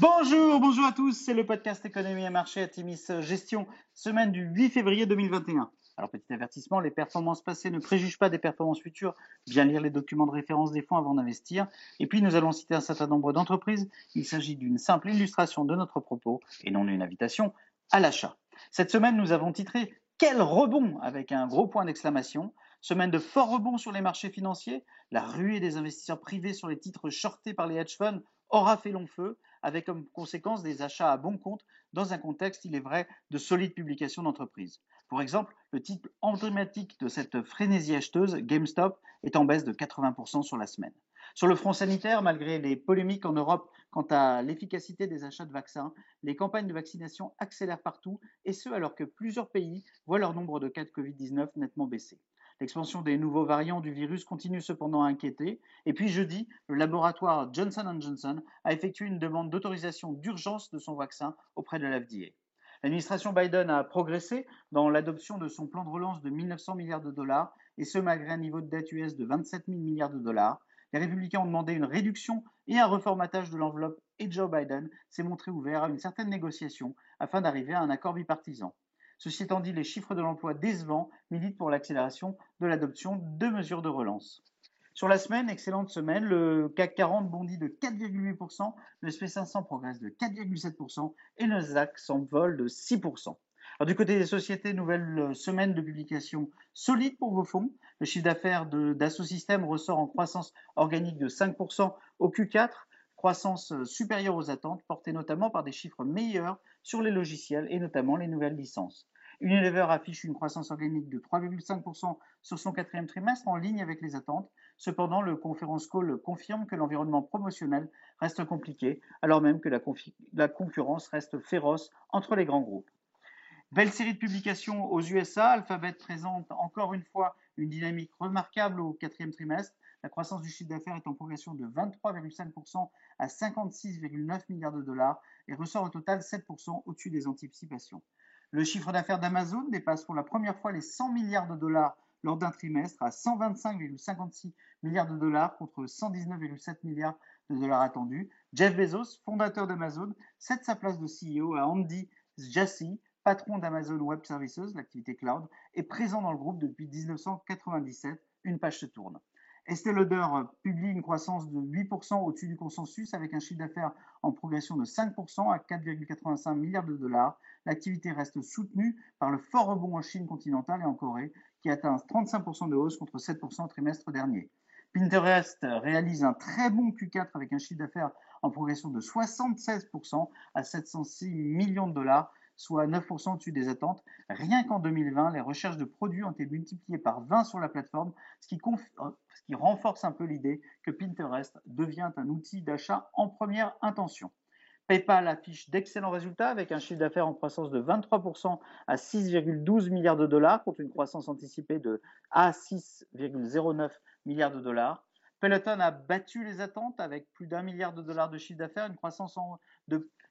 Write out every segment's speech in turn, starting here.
Bonjour, bonjour à tous, c'est le podcast Économie et Marché à Timis Gestion, semaine du 8 février 2021. Alors petit avertissement, les performances passées ne préjugent pas des performances futures, bien lire les documents de référence des fonds avant d'investir. Et puis nous allons citer un certain nombre d'entreprises, il s'agit d'une simple illustration de notre propos et non d'une invitation à l'achat. Cette semaine nous avons titré Quel rebond avec un gros point d'exclamation Semaine de fort rebond sur les marchés financiers, la ruée des investisseurs privés sur les titres shortés par les hedge funds aura fait long feu, avec comme conséquence des achats à bon compte dans un contexte, il est vrai, de solides publications d'entreprises. Pour exemple, le titre emblématique de cette frénésie acheteuse, GameStop, est en baisse de 80% sur la semaine. Sur le front sanitaire, malgré les polémiques en Europe quant à l'efficacité des achats de vaccins, les campagnes de vaccination accélèrent partout, et ce alors que plusieurs pays voient leur nombre de cas de Covid-19 nettement baisser. L'expansion des nouveaux variants du virus continue cependant à inquiéter. Et puis jeudi, le laboratoire Johnson Johnson a effectué une demande d'autorisation d'urgence de son vaccin auprès de l'FDA. L'administration Biden a progressé dans l'adoption de son plan de relance de 1900 milliards de dollars, et ce malgré un niveau de dette US de 27 000 milliards de dollars. Les républicains ont demandé une réduction et un reformatage de l'enveloppe, et Joe Biden s'est montré ouvert à une certaine négociation afin d'arriver à un accord bipartisan. Ceci étant dit, les chiffres de l'emploi décevants militent pour l'accélération de l'adoption de mesures de relance. Sur la semaine, excellente semaine, le CAC 40 bondit de 4,8%, le SP500 progresse de 4,7% et le Nasdaq s'envole de 6%. Alors, du côté des sociétés, nouvelle semaine de publication solide pour vos fonds. Le chiffre d'affaires d'Asso Systèmes ressort en croissance organique de 5% au Q4, croissance supérieure aux attentes, portée notamment par des chiffres meilleurs sur les logiciels et notamment les nouvelles licences. Unilever affiche une croissance organique de 3,5% sur son quatrième trimestre en ligne avec les attentes. Cependant, le conference call confirme que l'environnement promotionnel reste compliqué, alors même que la, la, concurrence reste féroce entre les grands groupes. Belle série de publications aux USA. Alphabet présente encore une fois une dynamique remarquable au quatrième trimestre. La croissance du chiffre d'affaires est en progression de 23,5% à 56,9 milliards de dollars et ressort au total 7% au-dessus des anticipations. Le chiffre d'affaires d'Amazon dépasse pour la première fois les 100 milliards de dollars lors d'un trimestre à 125,56 milliards de dollars contre 119,7 milliards de dollars attendus. Jeff Bezos, fondateur d'Amazon, cède sa place de CEO à Andy Jassy, patron d'Amazon Web Services, l'activité cloud, est présent dans le groupe depuis 1997. Une page se tourne. Estée Lauder publie une croissance de 8% au-dessus du consensus avec un chiffre d'affaires en progression de 5% à 4,85 milliards de dollars? L'activité reste soutenue par le fort rebond en Chine continentale et en Corée qui atteint 35% de hausse contre 7% au trimestre dernier. Pinterest réalise un très bon Q4 avec un chiffre d'affaires en progression de 76% à 706 millions de dollars soit 9% au-dessus des attentes. Rien qu'en 2020, les recherches de produits ont été multipliées par 20 sur la plateforme, ce qui, euh, ce qui renforce un peu l'idée que Pinterest devient un outil d'achat en première intention. PayPal affiche d'excellents résultats avec un chiffre d'affaires en croissance de 23% à 6,12 milliards de dollars contre une croissance anticipée de à 6,09 milliards de dollars. Peloton a battu les attentes avec plus d'un milliard de dollars de chiffre d'affaires, une croissance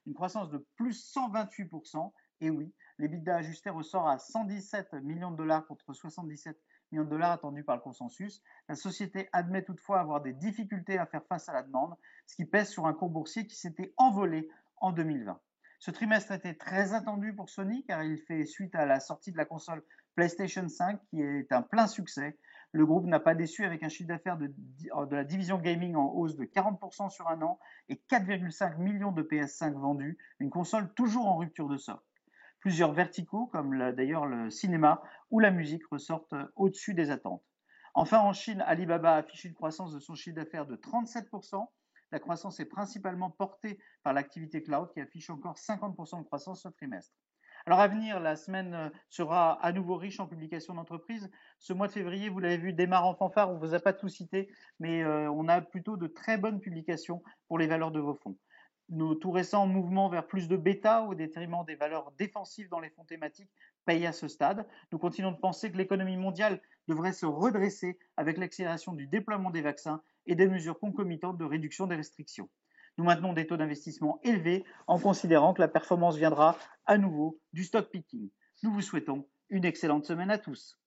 une croissance de plus 128%. Et oui, l'EBITDA ajusté ressort à 117 millions de dollars contre 77 millions de dollars attendus par le consensus. La société admet toutefois avoir des difficultés à faire face à la demande, ce qui pèse sur un cours boursier qui s'était envolé en 2020. Ce trimestre était très attendu pour Sony car il fait suite à la sortie de la console PlayStation 5 qui est un plein succès. Le groupe n'a pas déçu avec un chiffre d'affaires de, de, la division gaming en hausse de 40% sur un an et 4,5 millions de PS5 vendus, une console toujours en rupture de stock. Plusieurs verticaux, comme d'ailleurs le cinéma ou la musique, ressortent au-dessus des attentes. Enfin, en Chine, Alibaba affiche une croissance de son chiffre d'affaires de 37%. La croissance est principalement portée par l'activité cloud qui affiche encore 50% de croissance ce trimestre. Alors à venir, la semaine euh, sera à nouveau riche en publications d'entreprises. Ce mois de février, vous l'avez vu, démarre en fanfare, on ne vous a pas tout cité, mais euh, on a plutôt de très bonnes publications pour les valeurs de vos fonds. Nos tout récents mouvements vers plus de bêta au détriment des valeurs défensives dans les fonds thématiques payent à ce stade. Nous continuons de penser que l'économie mondiale devrait se redresser avec l'accélération du déploiement des vaccins et des mesures concomitantes de réduction des restrictions. Nous maintenons des taux d'investissement élevés en considérant que la performance viendra à nouveau du stock picking. Nous vous souhaitons une excellente semaine à tous.